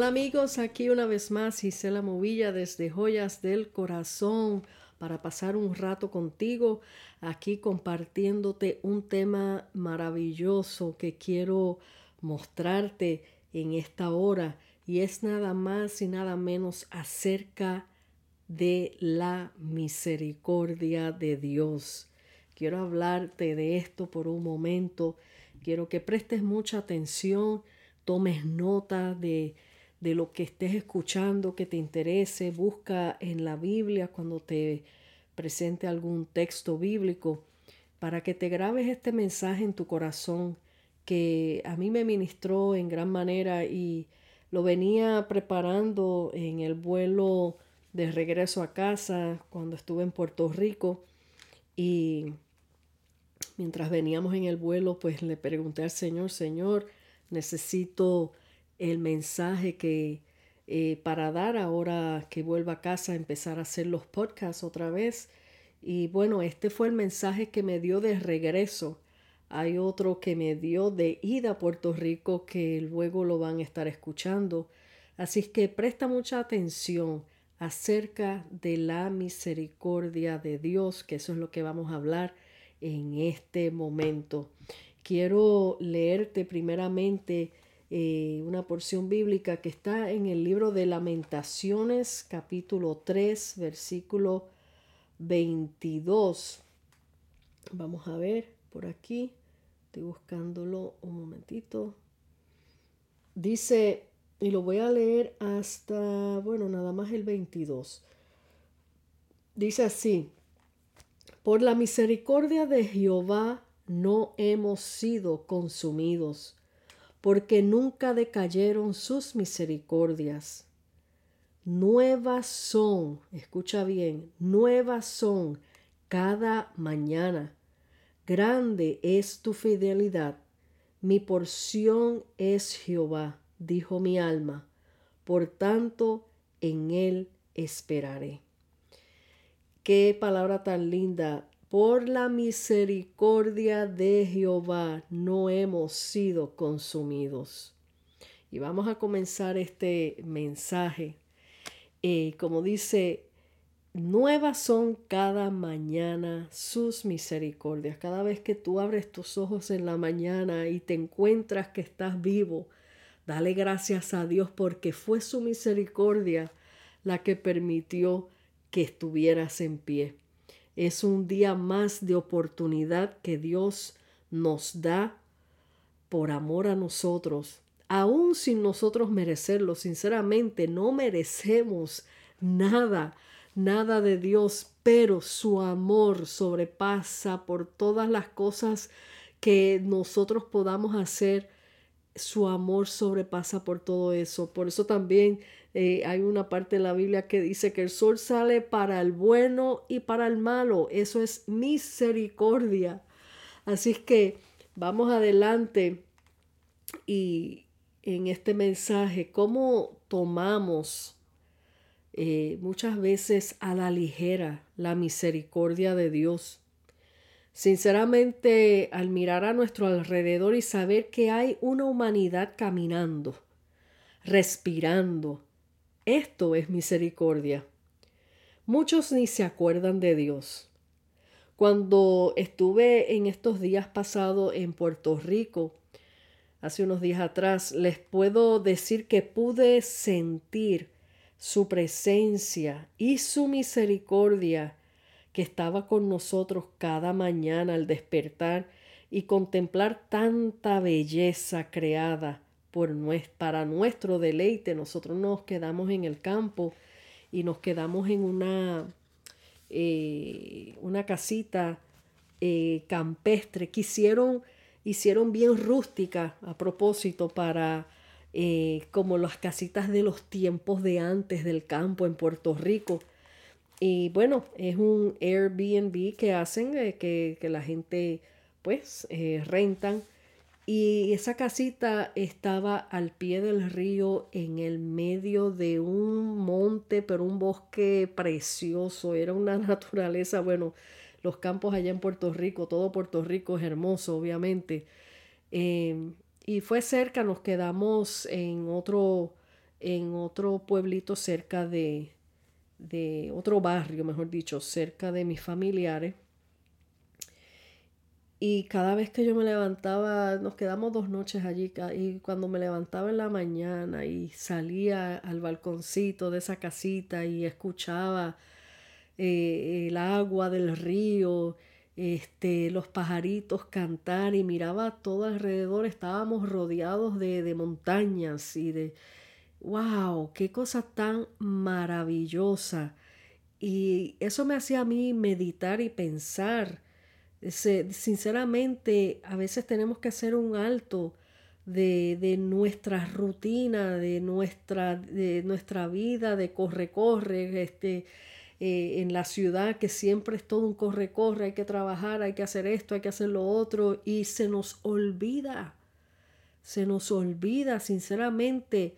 Hola amigos, aquí una vez más Gisela Movilla desde Joyas del Corazón para pasar un rato contigo aquí compartiéndote un tema maravilloso que quiero mostrarte en esta hora y es nada más y nada menos acerca de la misericordia de Dios. Quiero hablarte de esto por un momento. Quiero que prestes mucha atención, tomes nota de, de lo que estés escuchando, que te interese. Busca en la Biblia cuando te presente algún texto bíblico para que te grabes este mensaje en tu corazón que a mí me ministró en gran manera y lo venía preparando en el vuelo de regreso a casa cuando estuve en Puerto Rico y mientras veníamos en el vuelo pues le pregunté al Señor, Señor, necesito el mensaje que eh, para dar ahora que vuelva a casa, empezar a hacer los podcasts otra vez. Y bueno, este fue el mensaje que me dio de regreso. Hay otro que me dio de ida a Puerto Rico que luego lo van a estar escuchando. Así que presta mucha atención acerca de la misericordia de Dios, que eso es lo que vamos a hablar en este momento. Quiero leerte primeramente eh, una porción bíblica que está en el libro de Lamentaciones, capítulo 3, versículo 22. Vamos a ver por aquí. Estoy buscándolo un momentito. Dice y lo voy a leer hasta, bueno, nada más el 22. Dice así, por la misericordia de Jehová no hemos sido consumidos, porque nunca decayeron sus misericordias. Nuevas son, escucha bien, nuevas son cada mañana. Grande es tu fidelidad. Mi porción es Jehová dijo mi alma, por tanto en él esperaré. Qué palabra tan linda. Por la misericordia de Jehová no hemos sido consumidos. Y vamos a comenzar este mensaje. Eh, como dice, nuevas son cada mañana sus misericordias. Cada vez que tú abres tus ojos en la mañana y te encuentras que estás vivo, Dale gracias a Dios porque fue su misericordia la que permitió que estuvieras en pie. Es un día más de oportunidad que Dios nos da por amor a nosotros, aún sin nosotros merecerlo. Sinceramente, no merecemos nada, nada de Dios, pero su amor sobrepasa por todas las cosas que nosotros podamos hacer su amor sobrepasa por todo eso. Por eso también eh, hay una parte de la Biblia que dice que el sol sale para el bueno y para el malo. Eso es misericordia. Así es que vamos adelante y en este mensaje, cómo tomamos eh, muchas veces a la ligera la misericordia de Dios. Sinceramente, al mirar a nuestro alrededor y saber que hay una humanidad caminando, respirando, esto es misericordia. Muchos ni se acuerdan de Dios. Cuando estuve en estos días pasados en Puerto Rico, hace unos días atrás, les puedo decir que pude sentir su presencia y su misericordia que estaba con nosotros cada mañana al despertar y contemplar tanta belleza creada por para nuestro deleite. Nosotros nos quedamos en el campo y nos quedamos en una, eh, una casita eh, campestre que hicieron, bien rústica a propósito para eh, como las casitas de los tiempos de antes del campo en Puerto Rico y bueno, es un Airbnb que hacen, eh, que, la gente pues eh, rentan. Y esa casita estaba al pie del río en el medio de un monte, pero un bosque precioso. Era una naturaleza, bueno, los campos allá en Puerto Rico, todo Puerto Rico es hermoso, obviamente. Em, y fue cerca, nos quedamos en otro en otro pueblito cerca de, de otro barrio, mejor dicho, cerca de mis familiares. Y cada vez que yo me levantaba, nos quedamos dos noches allí, y cuando me levantaba en la mañana y salía al balconcito de esa casita y escuchaba eh, el agua del río, este, los pajaritos cantar y miraba todo alrededor, estábamos rodeados de, de montañas y de, wow, qué cosa tan maravillosa. Y eso me hacía a mí meditar y pensar sinceramente, a veces tenemos que hacer un alto de, de nuestra rutina, de nuestra, de nuestra vida, de corre-corre, este, eh, en la ciudad, que siempre es todo un corre-corre, hay que trabajar, hay que hacer esto, hay que hacer lo otro, y se nos olvida, se nos olvida, sinceramente,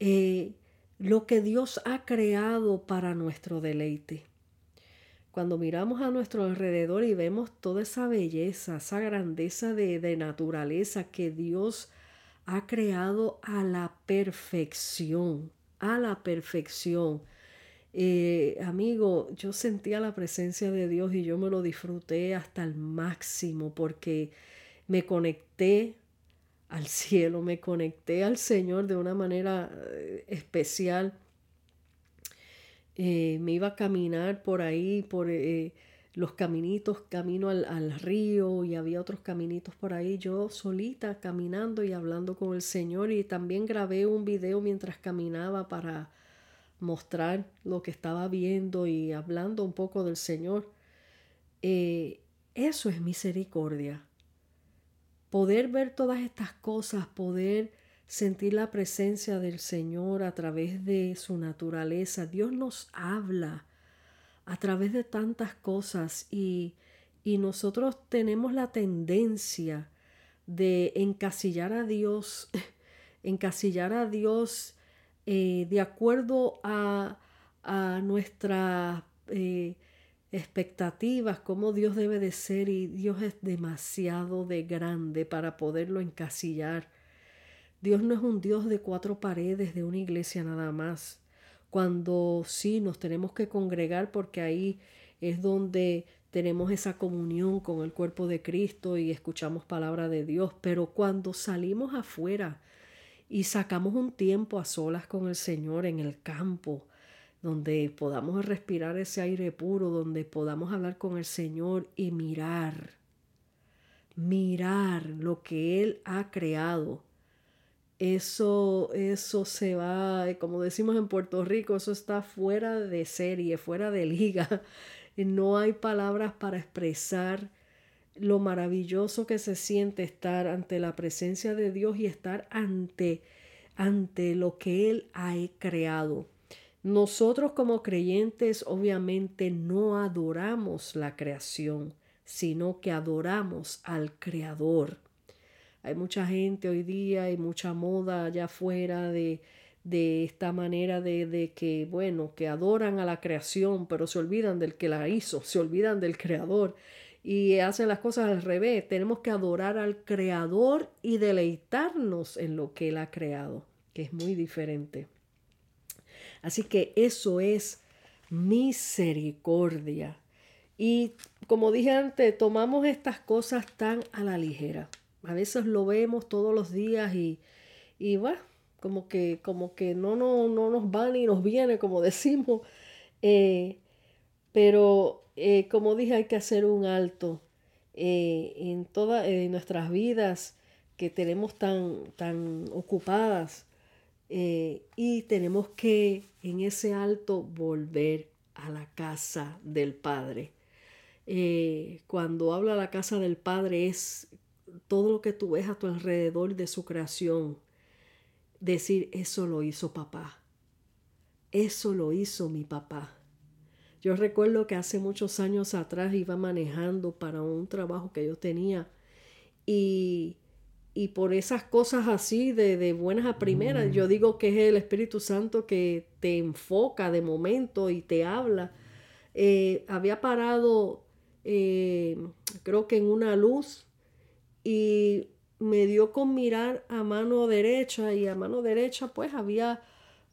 eh, lo que Dios ha creado para nuestro deleite cuando miramos a nuestro alrededor y vemos toda esa belleza, esa grandeza de, naturaleza que Dios ha creado a la perfección, a la perfección. Eh, amigo, yo sentía la presencia de Dios y yo me lo disfruté hasta el máximo porque me conecté al cielo, me conecté al Señor de una manera eh, especial eh, me iba a caminar por ahí, por eh, los caminitos, camino al, al, río y había otros caminitos por ahí, yo solita caminando y hablando con el Señor y también grabé un video mientras caminaba para mostrar lo que estaba viendo y hablando un poco del Señor. Eh, eso es misericordia. Poder ver todas estas cosas, poder sentir la presencia del Señor a través de su naturaleza. Dios nos habla a través de tantas cosas y, nosotros tenemos la tendencia de encasillar a Dios, encasillar a Dios eh, de acuerdo a, a nuestras eh, expectativas, cómo Dios debe de ser y Dios es demasiado de grande para poderlo encasillar. Dios no es un Dios de cuatro paredes de una iglesia nada más. Cuando sí nos tenemos que congregar porque ahí es donde tenemos esa comunión con el cuerpo de Cristo y escuchamos palabra de Dios, pero cuando salimos afuera y sacamos un tiempo a solas con el Señor en el campo, donde podamos respirar ese aire puro, donde podamos hablar con el Señor y mirar, mirar lo que Él ha creado eso, eso se va, eh, como decimos en Puerto Rico, eso está fuera de serie, fuera de liga. No hay palabras para expresar lo maravilloso que se siente estar ante la presencia de Dios y estar ante, ante lo que Él ha creado. Nosotros como creyentes obviamente no adoramos la creación, sino que adoramos al Creador. Hay mucha gente hoy día, hay mucha moda allá afuera de, de esta manera de, de, que, bueno, que adoran a la creación, pero se olvidan del que la hizo, se olvidan del creador y hacen las cosas al revés. Tenemos que adorar al creador y deleitarnos en lo que él ha creado, que es muy diferente. Así que eso es misericordia. Y como dije antes, tomamos estas cosas tan a la ligera. A veces lo vemos todos los días y, y bueno, como que, como que no, no, no nos va ni nos viene, como decimos. Eh, pero eh, como dije, hay que hacer un alto eh, en todas nuestras vidas que tenemos tan, tan ocupadas y tenemos que en ese alto volver a la casa del Padre. cuando habla la casa del Padre es todo lo que tú ves a tu alrededor de su creación, decir, eso lo hizo papá, eso lo hizo mi papá. Yo recuerdo que hace muchos años atrás iba manejando para un trabajo que yo tenía y, y por esas cosas así de, de buenas a primeras, yo digo que es el Espíritu Santo que te enfoca de momento y te habla. Eh, había parado, eh, creo que en una luz y me dio con mirar a mano derecha y a mano derecha pues había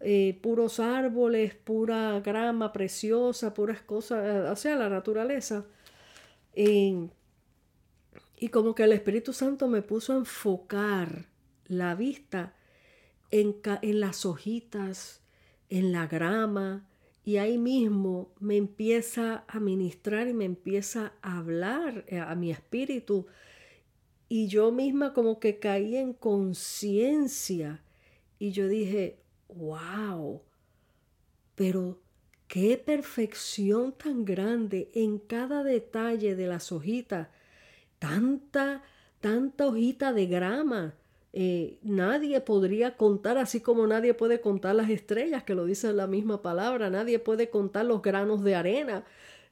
eh, puros árboles, pura grama preciosa, puras cosas, o sea, la naturaleza. y como que el Espíritu Santo me puso a enfocar la vista en, en las hojitas, en la grama, y ahí mismo me empieza a ministrar y me empieza a hablar eh, a mi espíritu. Y yo misma como que caí en conciencia. Y yo dije, wow, pero qué perfección tan grande en cada detalle de las hojitas. Tanta, tanta hojita de grama eh, nadie podría contar, así como nadie puede contar las estrellas, que lo dice la misma palabra, nadie puede contar los granos de arena.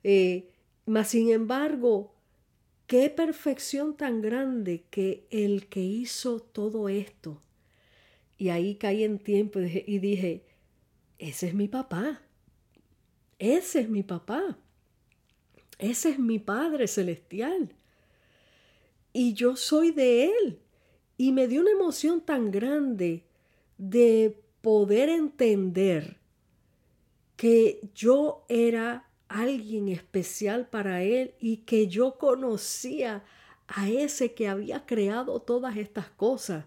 Eh, mas, sin embargo, qué perfección tan grande que el que hizo todo esto. Y ahí caí en tiempo y dije, ese es mi papá. Ese es mi papá. Ese es mi Padre Celestial. Y yo soy de Él. Y me dio una emoción tan grande de poder entender que yo era alguien especial para Él y que yo conocía a ese que había creado todas estas cosas.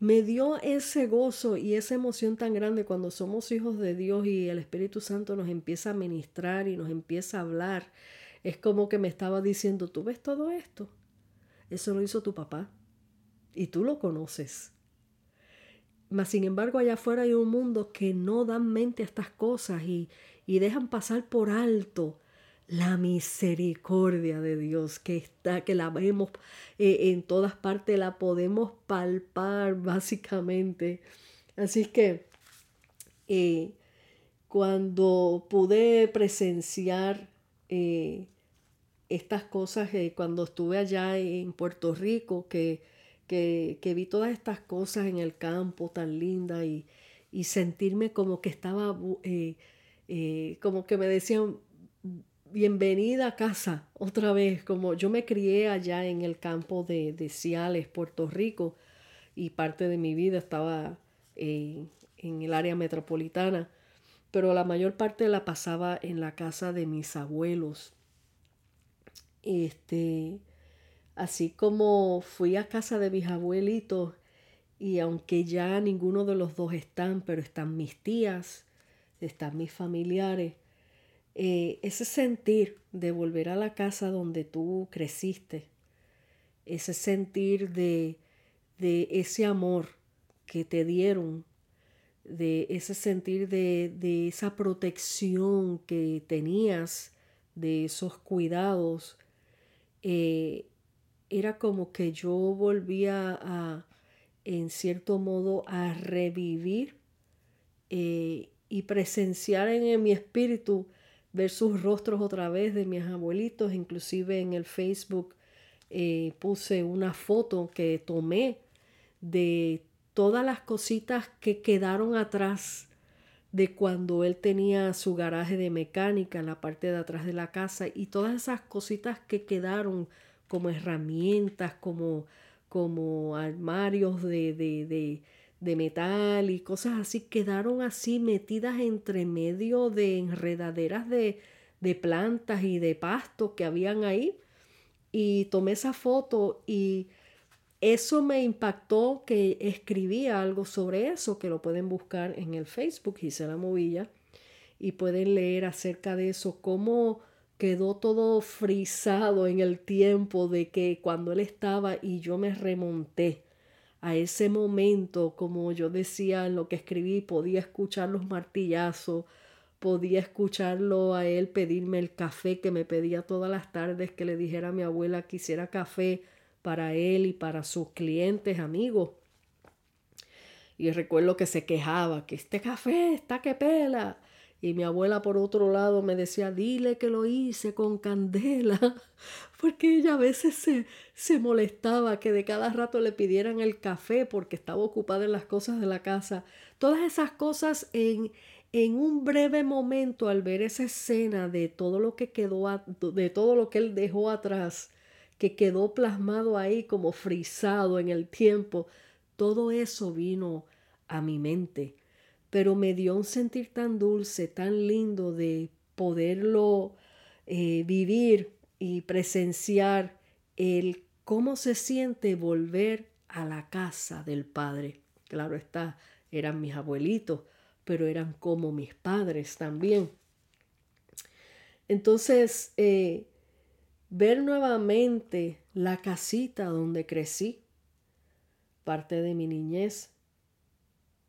Me dio ese gozo y esa emoción tan grande cuando somos hijos de Dios y el Espíritu Santo nos empieza a ministrar y nos empieza a hablar. Es como que me estaba diciendo, ¿tú ves todo esto? Eso lo hizo tu papá y tú lo conoces. Mas sin embargo allá afuera hay un mundo que no dan mente a estas cosas y, y dejan pasar por alto la misericordia de Dios que está, que la vemos eh, en todas partes, la podemos palpar básicamente. Así que eh, cuando pude presenciar eh, estas cosas, cuando estuve allá en Puerto Rico, que que, vi todas estas cosas en el campo tan linda y, sentirme como que estaba, como que me decían, bienvenida a casa otra vez, como yo me crié allá en el campo de, de Ciales, Puerto Rico, y parte de mi vida estaba en el área metropolitana, pero la mayor parte la pasaba en la casa de mis abuelos. Este, Así como fui a casa de mis abuelitos y aunque ya ninguno de los dos están, pero están mis tías, están mis familiares, eh, ese sentir de volver a la casa donde tú creciste, ese sentir de, de ese amor que te dieron, de ese sentir de, de esa protección que tenías, de esos cuidados, eh, era como que yo volvía a, en cierto modo, a revivir eh, y presenciar en, mi espíritu, ver sus rostros otra vez de mis abuelitos, inclusive en el Facebook eh, puse una foto que tomé de todas las cositas que quedaron atrás de cuando él tenía su garaje de mecánica en la parte de atrás de la casa y todas esas cositas que quedaron como herramientas, como, como armarios de, de, de, metal y cosas así, quedaron así metidas entre medio de enredaderas de, de plantas y de pasto que habían ahí. Y tomé esa foto y eso me impactó que escribí algo sobre eso, que lo pueden buscar en el Facebook, Gisela Movilla, y pueden leer acerca de eso, cómo quedó todo frisado en el tiempo de que cuando él estaba y yo me remonté a ese momento, como yo decía en lo que escribí, podía escuchar los martillazos, podía escucharlo a él pedirme el café que me pedía todas las tardes, que le dijera a mi abuela que hiciera café para él y para sus clientes, amigos. Y recuerdo que se quejaba, que este café está que pela. Y mi abuela por otro lado me decía, dile que lo hice con candela, porque ella a veces se, se molestaba que de cada rato le pidieran el café porque estaba ocupada en las cosas de la casa. Todas esas cosas en, en un breve momento al ver esa escena de todo lo que quedó, de todo lo que él dejó atrás, que quedó plasmado ahí como frisado en el tiempo, todo eso vino a mi mente pero me dio un sentir tan dulce, tan lindo de poderlo eh, vivir y presenciar el cómo se siente volver a la casa del Padre. Claro está, eran mis abuelitos, pero eran como mis padres también. Entonces, eh, ver nuevamente la casita donde crecí, parte de mi niñez,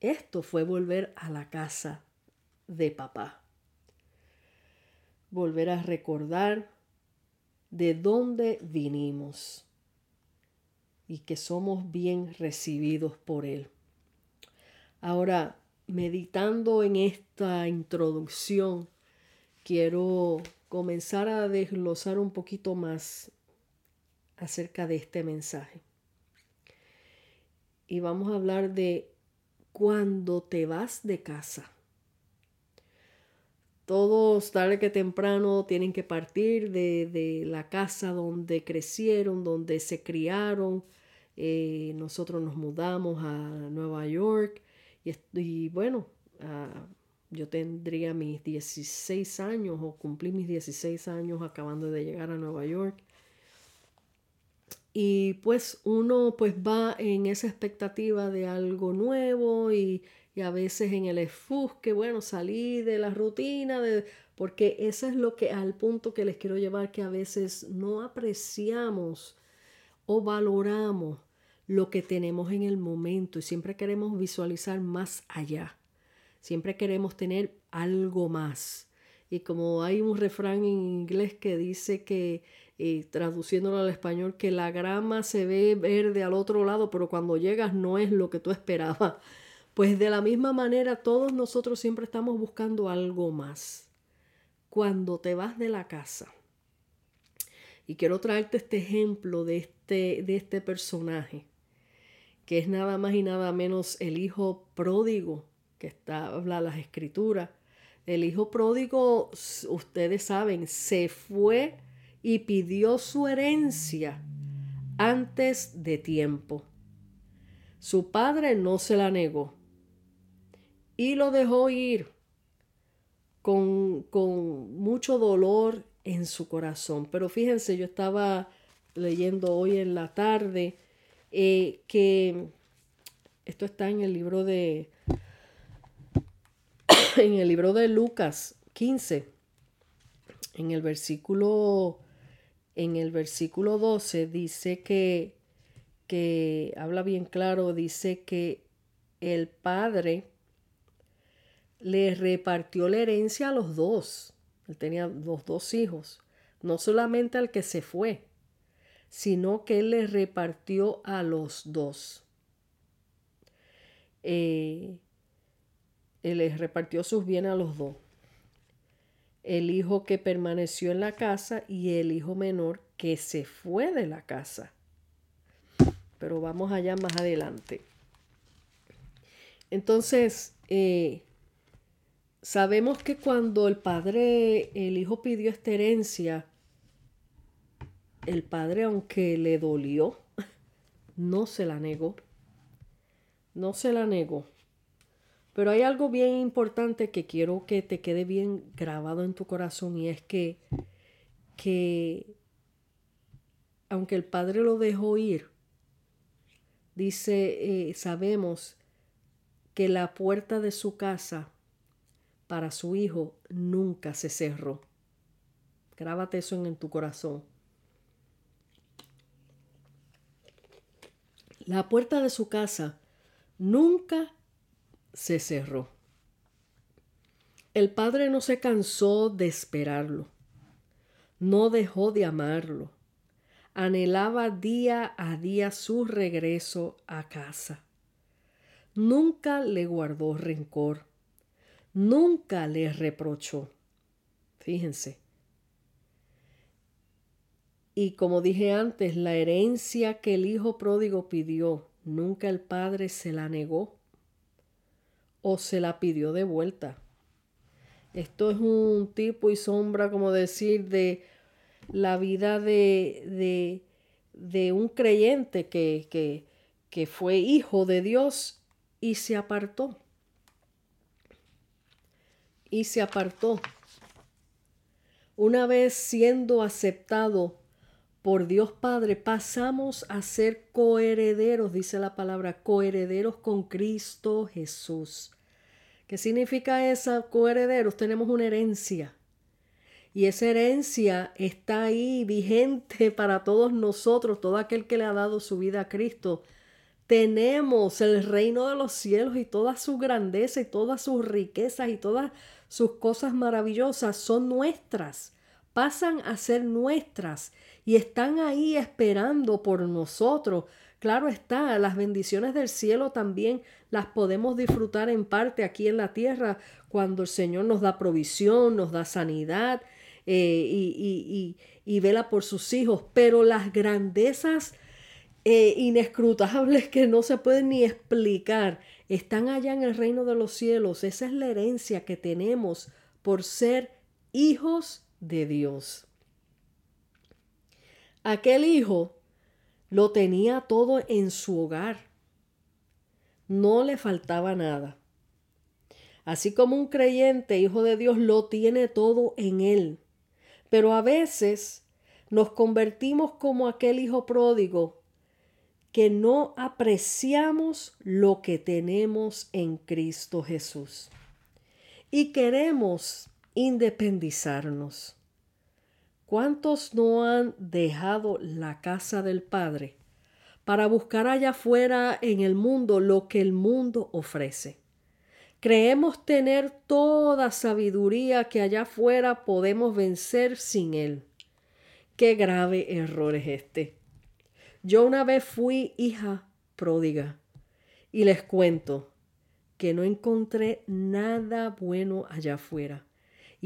esto fue volver a la casa de papá. Volver a recordar de dónde vinimos y que somos bien recibidos por Él. Ahora, meditando en esta introducción, quiero comenzar a desglosar un poquito más acerca de este mensaje. Y vamos a hablar de cuando te vas de casa. Todos, tarde que temprano, tienen que partir de, la casa donde crecieron, donde se criaron. Eh, nosotros nos mudamos a Nueva York y, bueno, yo tendría mis 16 años o cumplí mis 16 años acabando de llegar a Nueva York. Y pues uno pues va en esa expectativa de algo nuevo y, a veces en el que bueno, salí de la rutina, de, porque eso es lo que al punto que les quiero llevar, que a veces no apreciamos o valoramos lo que tenemos en el momento y siempre queremos visualizar más allá. Siempre queremos tener algo más. Y como hay un refrán en inglés que dice que, eh, traduciéndolo al español, que la grama se ve verde al otro lado, pero cuando llegas no es lo que tú esperabas. Pues de la misma manera todos nosotros siempre estamos buscando algo más. Cuando te vas de la casa. Y quiero traerte este ejemplo de este, de este personaje que es nada más y nada menos el hijo pródigo, que está, habla las escrituras. El hijo pródigo, ustedes saben, se fue y pidió su herencia antes de tiempo. Su padre no se la negó y lo dejó ir con, con mucho dolor en su corazón. Pero fíjense, yo estaba leyendo hoy en la tarde eh, que esto está en el libro de en el libro de Lucas 15 en el versículo en el versículo 12 dice que que habla bien claro dice que el padre le repartió la herencia a los dos él tenía los dos hijos no solamente al que se fue sino que él les repartió a los dos. Eh, él les repartió sus bienes a los dos. El hijo que permaneció en la casa y el hijo menor que se fue de la casa. Pero vamos allá más adelante. Entonces, eh, sabemos que cuando el padre, el hijo pidió esta herencia, el padre, aunque le dolió, no se la negó. No se la negó. Pero hay algo bien importante que quiero que te quede bien grabado en tu corazón y es que, que aunque el padre lo dejó ir, dice, eh, sabemos que la puerta de su casa para su hijo nunca se cerró. Grábate eso en tu corazón. La puerta de su casa nunca se cerró. El padre no se cansó de esperarlo, no dejó de amarlo, anhelaba día a día su regreso a casa. Nunca le guardó rencor, nunca le reprochó. Fíjense, y como dije antes, la herencia que el hijo pródigo pidió, nunca el padre se la negó o se la pidió de vuelta. Esto es un tipo y sombra, como decir, de la vida de, de, de un creyente que, que, que fue hijo de Dios y se apartó. y se apartó. Una vez siendo aceptado por Dios Padre, pasamos a ser coherederos, dice la palabra, coherederos con Cristo Jesús. ¿Qué significa esa coherederos? Tenemos una herencia. Y esa herencia está ahí vigente para todos nosotros, todo aquel que le ha dado su vida a Cristo. Tenemos el reino de los cielos y toda su grandeza y todas sus riquezas y todas sus cosas maravillosas son nuestras, pasan a ser nuestras y están ahí esperando por nosotros. Claro está, las bendiciones del cielo también las podemos disfrutar en parte aquí en la tierra cuando el Señor nos da provisión, nos da sanidad, eh, y, y, vela por sus hijos, pero las grandezas eh, inescrutables que no se pueden ni explicar están allá en el reino de los cielos. Esa es la herencia que tenemos por ser hijos de Dios. Aquel hijo lo tenía todo en su hogar. No le faltaba nada. Así como un creyente, hijo de Dios, lo tiene todo en él. Pero a veces nos convertimos como aquel hijo pródigo que no apreciamos lo que tenemos en Cristo Jesús. Y queremos independizarnos. ¿Cuántos no han dejado la casa del Padre para buscar allá afuera en el mundo lo que el mundo ofrece? Creemos tener toda sabiduría que allá afuera podemos vencer sin Él. Qué grave error es este. Yo una vez fui hija pródiga y les cuento que no encontré nada bueno allá afuera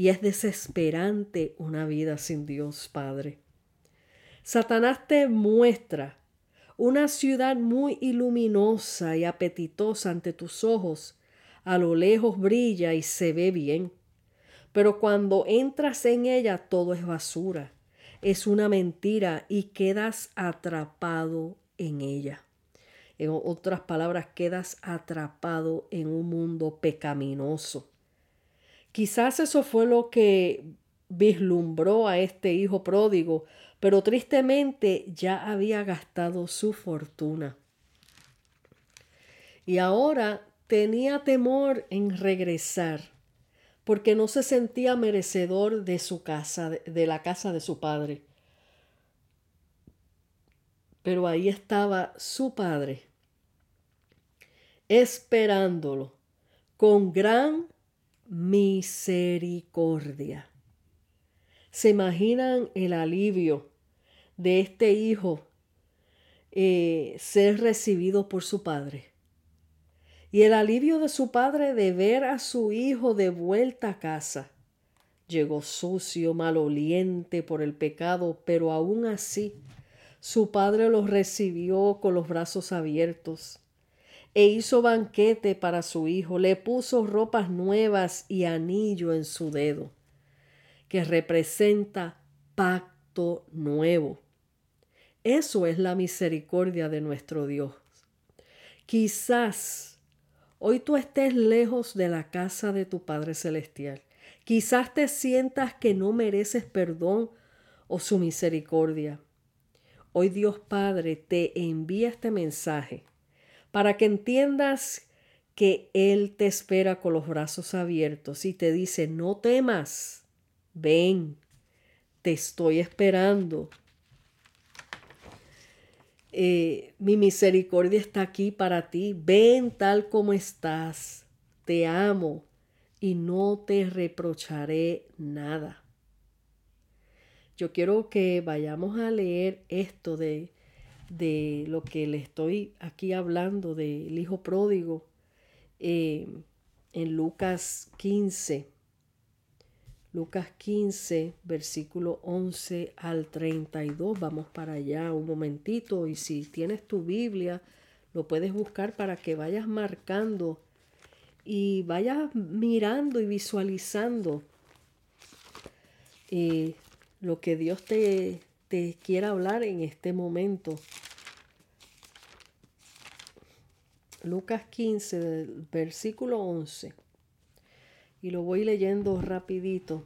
y es desesperante una vida sin Dios Padre. Satanás te muestra una ciudad muy iluminosa y apetitosa ante tus ojos, a lo lejos brilla y se ve bien. Pero cuando entras en ella todo es basura, es una mentira y quedas atrapado en ella. En otras palabras, quedas atrapado en un mundo pecaminoso. Quizás eso fue lo que vislumbró a este hijo pródigo, pero tristemente ya había gastado su fortuna. Y ahora tenía temor en regresar porque no se sentía merecedor de su casa, de la casa de su padre. Pero ahí estaba su padre, esperándolo con gran misericordia. ¿Se imaginan el alivio de este hijo eh, ser recibido por su padre? y el alivio de su padre de ver a su hijo de vuelta a casa. Llegó sucio, maloliente por el pecado, pero aún así su padre lo recibió con los brazos abiertos e hizo banquete para su hijo, le puso ropas nuevas y anillo en su dedo, que representa pacto nuevo. Eso es la misericordia de nuestro Dios. Quizás Hoy tú estés lejos de la casa de tu Padre Celestial. Quizás te sientas que no mereces perdón o su misericordia. Hoy Dios Padre te envía este mensaje para que entiendas que Él te espera con los brazos abiertos y te dice, no temas, ven, te estoy esperando. Eh, mi misericordia está aquí para ti. Ven tal como estás. Te amo y no te reprocharé nada. Yo quiero que vayamos a leer esto de, de lo que le estoy aquí hablando del Hijo Pródigo eh, en Lucas 15. Lucas 15, versículo 11 al 32. Vamos para allá un momentito y si tienes tu Biblia, lo puedes buscar para que vayas marcando y vayas mirando y visualizando eh, lo que Dios te, te quiera hablar en este momento. Lucas 15, versículo 11. y lo voy leyendo rapidito.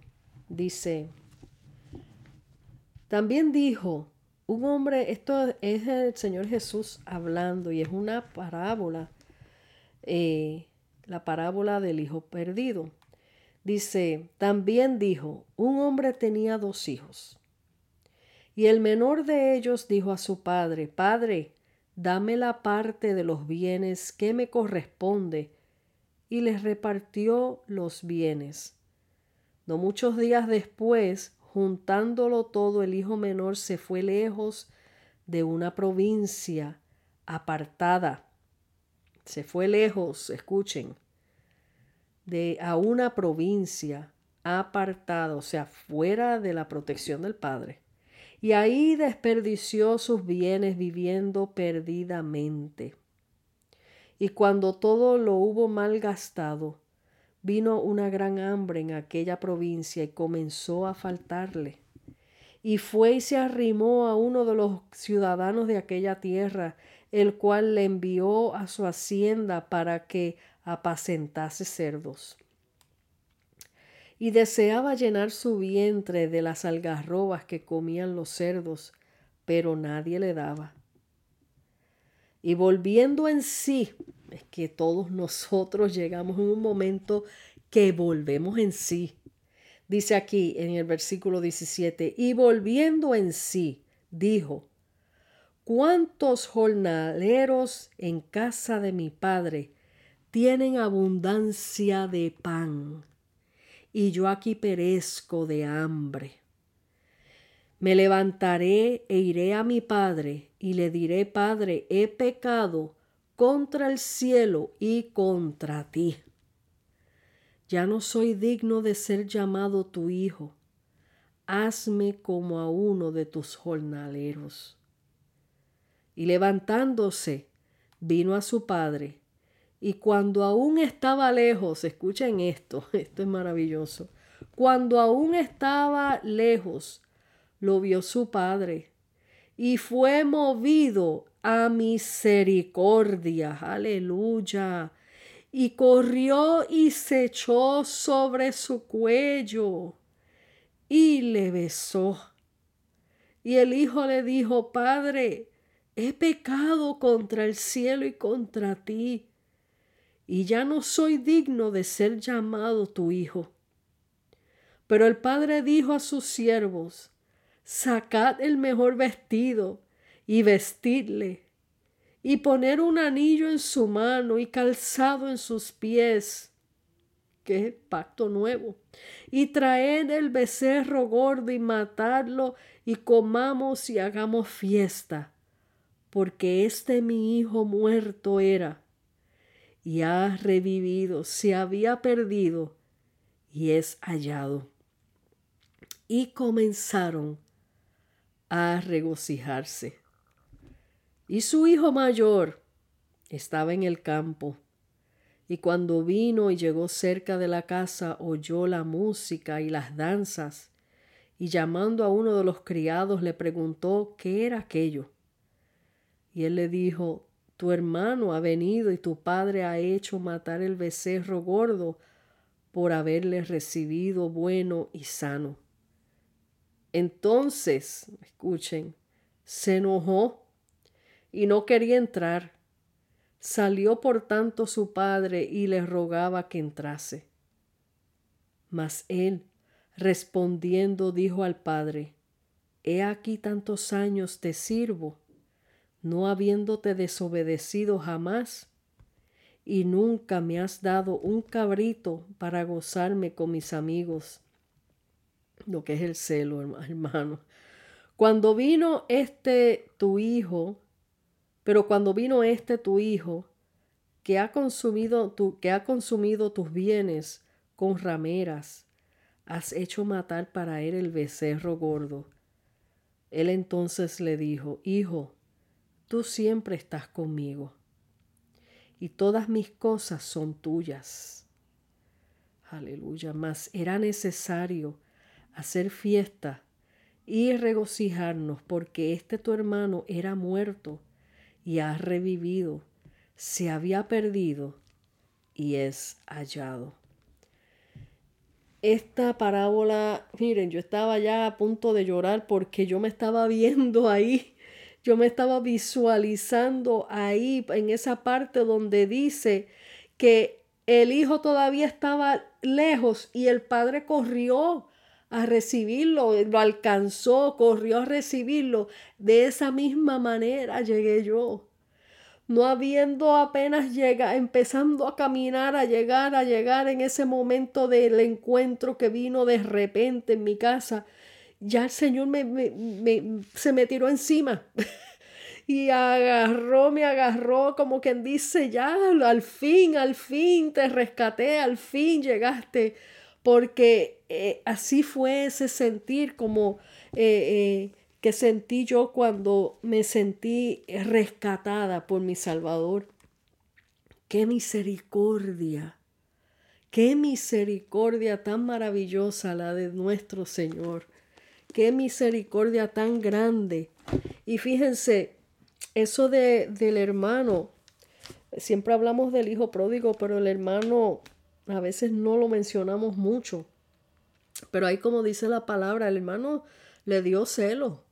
Dice, también dijo, un hombre, esto es el Señor Jesús hablando y es una parábola, eh, la parábola del hijo perdido. Dice, también dijo, un hombre tenía dos hijos. Y el menor de ellos dijo a su padre, Padre, dame la parte de los bienes que me corresponde. Y les repartió los bienes. No muchos días después, juntándolo todo, el hijo menor se fue lejos de una provincia apartada. Se fue lejos, escuchen, de a una provincia apartada, o sea, fuera de la protección del Padre. Y ahí desperdició sus bienes viviendo perdidamente. Y cuando todo lo hubo mal gastado, vino una gran hambre en aquella provincia y comenzó a faltarle. Y fue y se arrimó a uno de los ciudadanos de aquella tierra, el cual le envió a su hacienda para que apacentase cerdos. Y deseaba llenar su vientre de las algarrobas que comían los cerdos, pero nadie le daba. Y volviendo en sí, es que todos nosotros llegamos en un momento que volvemos en sí. Dice aquí en el versículo 17, y volviendo en sí, dijo, ¿cuántos jornaleros en casa de mi padre tienen abundancia de pan, y yo aquí perezco de hambre. Me levantaré e iré a mi padre, y le diré, Padre, he pecado contra el cielo y contra ti. Ya no soy digno de ser llamado tu hijo. Hazme como a uno de tus jornaleros. Y levantándose, vino a su padre y cuando aún estaba lejos, escuchen esto, esto es maravilloso. Cuando aún estaba lejos, lo vio su padre y fue movido a misericordia. Aleluya. Y corrió y se echó sobre su cuello y le besó. Y el hijo le dijo, Padre, he pecado contra el cielo y contra ti y ya no soy digno de ser llamado tu hijo. Pero el padre dijo a sus siervos, sacad el mejor vestido y vestidle, y poner un anillo en su mano y calzado en sus pies, que es pacto nuevo, y traed el becerro gordo y matadlo y comamos y hagamos fiesta, porque este mi hijo muerto era y ha revivido, se había perdido y es hallado. Y comenzaron a regocijarse. Y su hijo mayor estaba en el campo. Y cuando vino y llegó cerca de la casa, oyó la música y las danzas, y llamando a uno de los criados le preguntó qué era aquello. Y él le dijo, tu hermano ha venido y tu padre ha hecho matar el becerro gordo por haberle recibido bueno y sano. Entonces, escuchen, se enojó y no quería entrar. Salió por tanto su padre y le rogaba que entrase. Mas él, respondiendo, dijo al padre, He aquí tantos años te sirvo no habiéndote desobedecido jamás, y nunca me has dado un cabrito para gozarme con mis amigos. Lo que es el celo, hermano. Cuando vino este tu hijo, pero cuando vino este tu hijo, que ha consumido tu, que ha consumido tus bienes con rameras, has hecho matar para él el becerro gordo. Él entonces le dijo, Hijo, tú siempre estás conmigo y todas mis cosas son tuyas. Aleluya, mas era necesario hacer fiesta y regocijarnos porque este tu hermano era muerto y ha revivido, se había perdido y es hallado. esta parábola, miren, yo estaba ya a punto de llorar porque yo me estaba viendo ahí, yo me estaba visualizando ahí en esa parte donde dice que el hijo todavía estaba lejos y el padre corrió a recibirlo, lo alcanzó, corrió a recibirlo. De esa misma manera llegué yo no habiendo apenas llega, empezando a caminar, a llegar, a llegar en ese momento del encuentro que vino de repente en mi casa, ya el Señor me, me, se me tiró encima. y agarró, me agarró como quien dice, ya, al fin, al fin te rescaté, al fin llegaste, porque eh, así fue ese sentir como eh, eh, que sentí yo cuando me sentí rescatada por mi Salvador. Qué misericordia, qué misericordia tan maravillosa la de nuestro Señor, qué misericordia tan grande. Y fíjense, eso de, del hermano, siempre hablamos del hijo pródigo, pero el hermano a veces no lo mencionamos mucho. Pero ahí como dice la palabra, el hermano le dio celo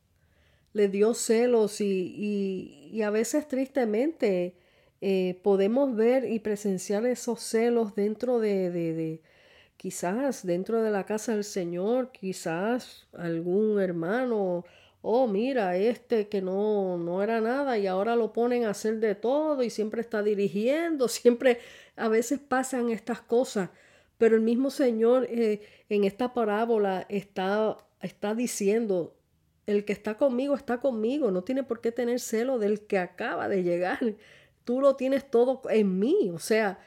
le dio celos y, y, a veces tristemente eh, podemos ver y presenciar esos celos dentro de, de, de, quizás dentro de la casa del Señor, quizás algún hermano, oh mira, este que no, no era nada y ahora lo ponen a hacer de todo y siempre está dirigiendo, siempre a veces pasan estas cosas, pero el mismo Señor eh, en esta parábola está, está diciendo, el que está conmigo está conmigo, no tiene por qué tener celo del que acaba de llegar. Tú lo tienes todo en mí, o sea,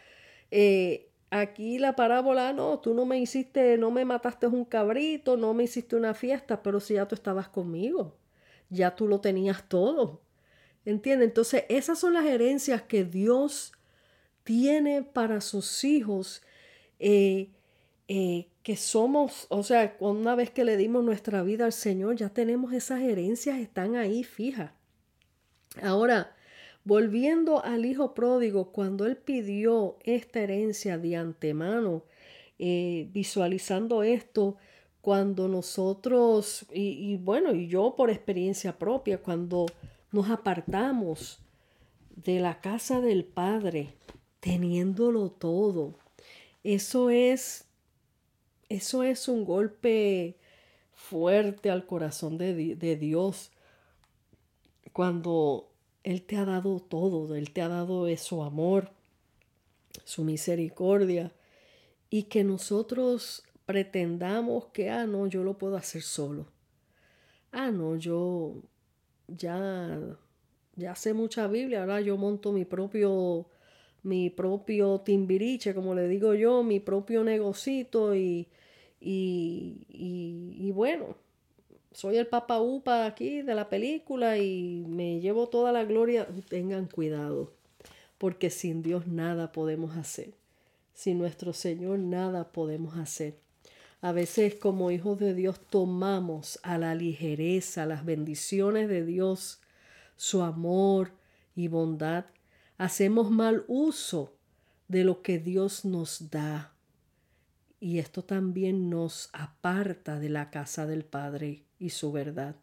eh, aquí la parábola, no, tú no me hiciste, no me mataste un cabrito, no me hiciste una fiesta, pero si ya tú estabas conmigo, ya tú lo tenías todo. ¿Entiendes? Entonces, esas son las herencias que Dios tiene para sus hijos. Eh, eh, que somos, o sea, una vez que le dimos nuestra vida al Señor, ya tenemos esas herencias, están ahí fijas. Ahora, volviendo al hijo pródigo, cuando él pidió esta herencia de antemano, eh, visualizando esto, cuando nosotros, y, y bueno, y yo por experiencia propia, cuando nos apartamos de la casa del Padre, teniéndolo todo, eso es eso es un golpe fuerte al corazón de, de, Dios. Cuando Él te ha dado todo, Él te ha dado su amor, su misericordia, y que nosotros pretendamos que, ah, no, yo lo puedo hacer solo. Ah, no, yo ya, ya sé mucha Biblia, ahora yo monto mi propio mi propio timbiriche, como le digo yo, mi propio negocito y, y, y, bueno, soy el papa upa aquí de la película y me llevo toda la gloria. Tengan cuidado, porque sin Dios nada podemos hacer. Sin nuestro Señor nada podemos hacer. A veces como hijos de Dios tomamos a la ligereza las bendiciones de Dios, su amor y bondad hacemos mal uso de lo que Dios nos da. Y esto también nos aparta de la casa del Padre y su verdad.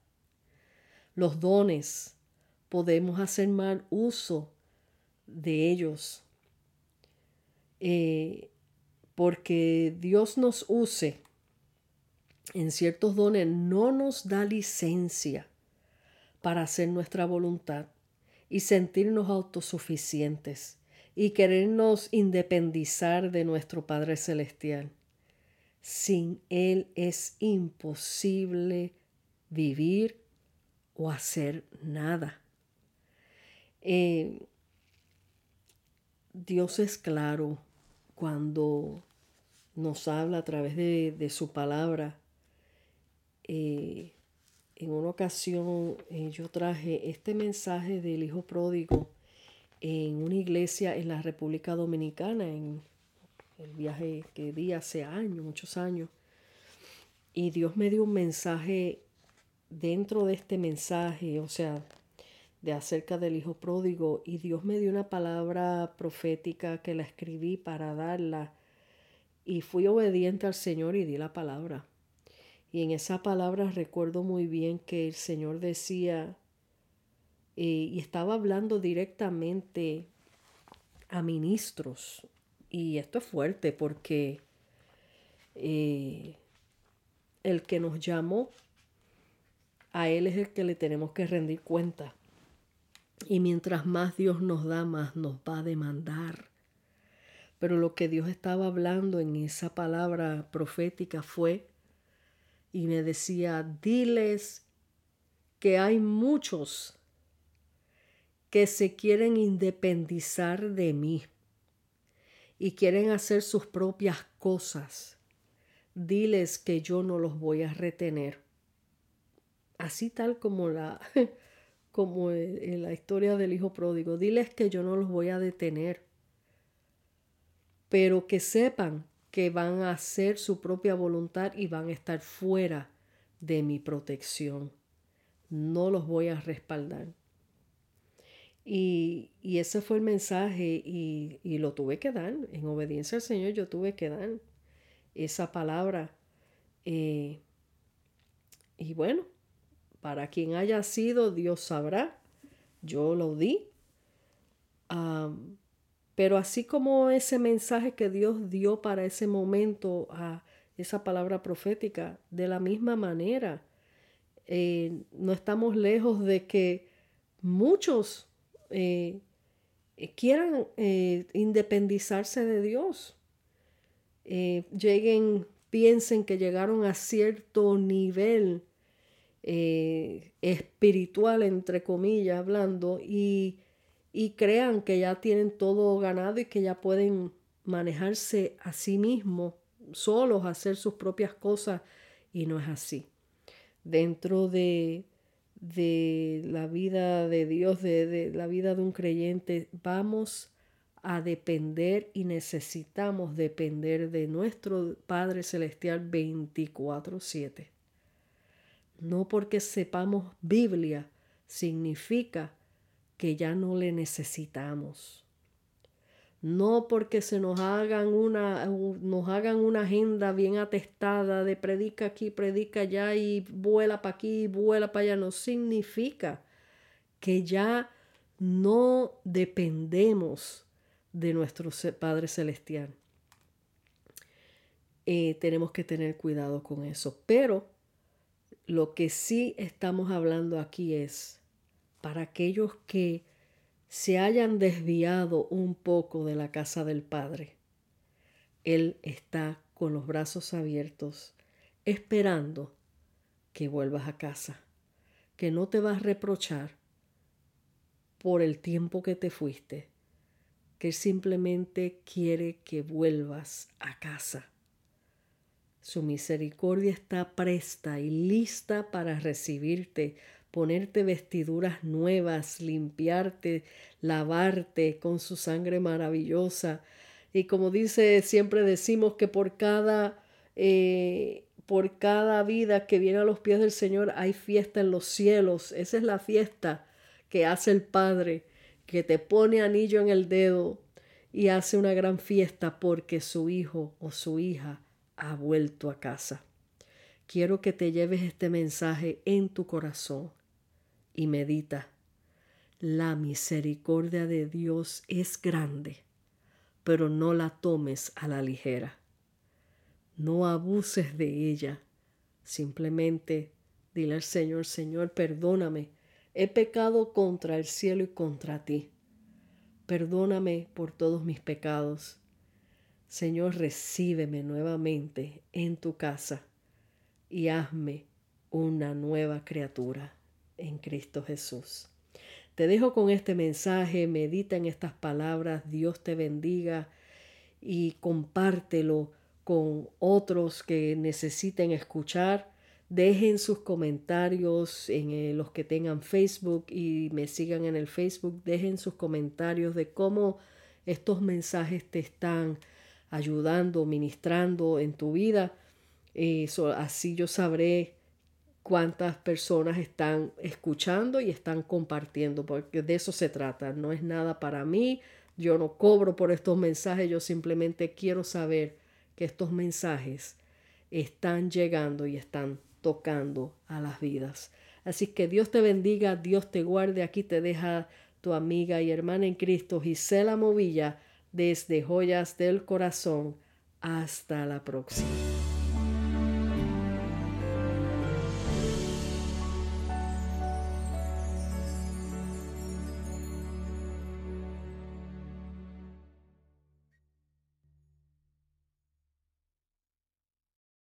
Los dones podemos hacer mal uso de ellos. Eh, porque Dios nos use en ciertos dones no nos da licencia para hacer nuestra voluntad y sentirnos autosuficientes y querernos independizar de nuestro Padre Celestial. Sin Él es imposible vivir o hacer nada. Eh, Dios es claro cuando nos habla a través de, su palabra. Eh, en una ocasión eh, yo traje este mensaje del Hijo Pródigo en una iglesia en la República Dominicana, en el viaje que di hace años, muchos años. Y Dios me dio un mensaje dentro de este mensaje, o sea, de acerca del Hijo Pródigo, y Dios me dio una palabra profética que la escribí para darla y fui obediente al Señor y di la palabra. Y en esa palabra recuerdo muy bien que el Señor decía, eh, y estaba hablando directamente a ministros. Y esto es fuerte porque eh, el que nos llamó, a Él es el que le tenemos que rendir cuenta. Y mientras más Dios nos da, más nos va a demandar. Pero lo que Dios estaba hablando en esa palabra profética fue, y me decía, diles que hay muchos que se quieren independizar de mí y quieren hacer sus propias cosas. Diles que yo no los voy a retener. Así tal como la como en la historia del hijo pródigo. Diles que yo no los voy a detener. Pero que sepan que van a hacer su propia voluntad y van a estar fuera de mi protección. No los voy a respaldar. Y, ese fue el mensaje y, lo tuve que dar. En obediencia al Señor yo tuve que dar esa palabra. Eh, y bueno, para quien haya sido, Dios sabrá. Yo lo di. pero así como ese mensaje que Dios dio para ese momento a esa palabra profética, de la misma manera, eh, no estamos lejos de que muchos eh, eh, quieran independizarse de Dios. lleguen, piensen que llegaron a cierto nivel espiritual, entre comillas, hablando, y, y crean que ya tienen todo ganado y que ya pueden manejarse a sí mismos, solos, hacer sus propias cosas, y no es así. Dentro de de la vida de Dios, de, la vida de un creyente, vamos a depender y necesitamos depender de nuestro Padre Celestial 24/7. No porque sepamos Biblia significa que ya no le necesitamos no porque se nos hagan una, nos hagan una agenda bien atestada de predica aquí, predica allá y vuela para aquí, vuela para allá, no significa que ya no dependemos de nuestro Padre Celestial. Eh, tenemos que tener cuidado con eso. Pero lo que sí estamos hablando aquí es para aquellos que se hayan desviado un poco de la casa del Padre. Él está con los brazos abiertos, esperando que vuelvas a casa, que no te vas a reprochar por el tiempo que te fuiste, que simplemente quiere que vuelvas a casa. Su misericordia está presta y lista para recibirte, ponerte vestiduras nuevas, limpiarte, lavarte con su sangre maravillosa. Y como dice, siempre decimos que por cada, eh, por cada vida que viene a los pies del Señor hay fiesta en los cielos. Esa es la fiesta que hace el Padre, que te pone anillo en el dedo y hace una gran fiesta porque su hijo o su hija ha vuelto a casa. Quiero que te lleves este mensaje en tu corazón y medita. La misericordia de Dios es grande, pero no la tomes a la ligera. No abuses de ella. Simplemente dile al Señor, Señor, perdóname. He pecado contra el cielo y contra ti. Perdóname por todos mis pecados. Señor, recíbeme nuevamente en tu casa y hazme una nueva criatura en Cristo Jesús. Te dejo con este mensaje, medita en estas palabras, Dios te bendiga y compártelo con otros que necesiten escuchar. Dejen sus comentarios en eh, los que tengan Facebook y me sigan en el Facebook. Dejen sus comentarios de cómo estos mensajes te están ayudando, ministrando en tu vida. Eh, así yo sabré cuántas personas están escuchando y están compartiendo, porque de eso se trata. No es nada para mí, yo no cobro por estos mensajes, yo simplemente quiero saber que estos mensajes están llegando y están tocando a las vidas. Así que Dios te bendiga, Dios te guarde. Aquí te deja tu amiga y hermana en Cristo, Gisela Movilla, desde Joyas del Corazón. Hasta la próxima.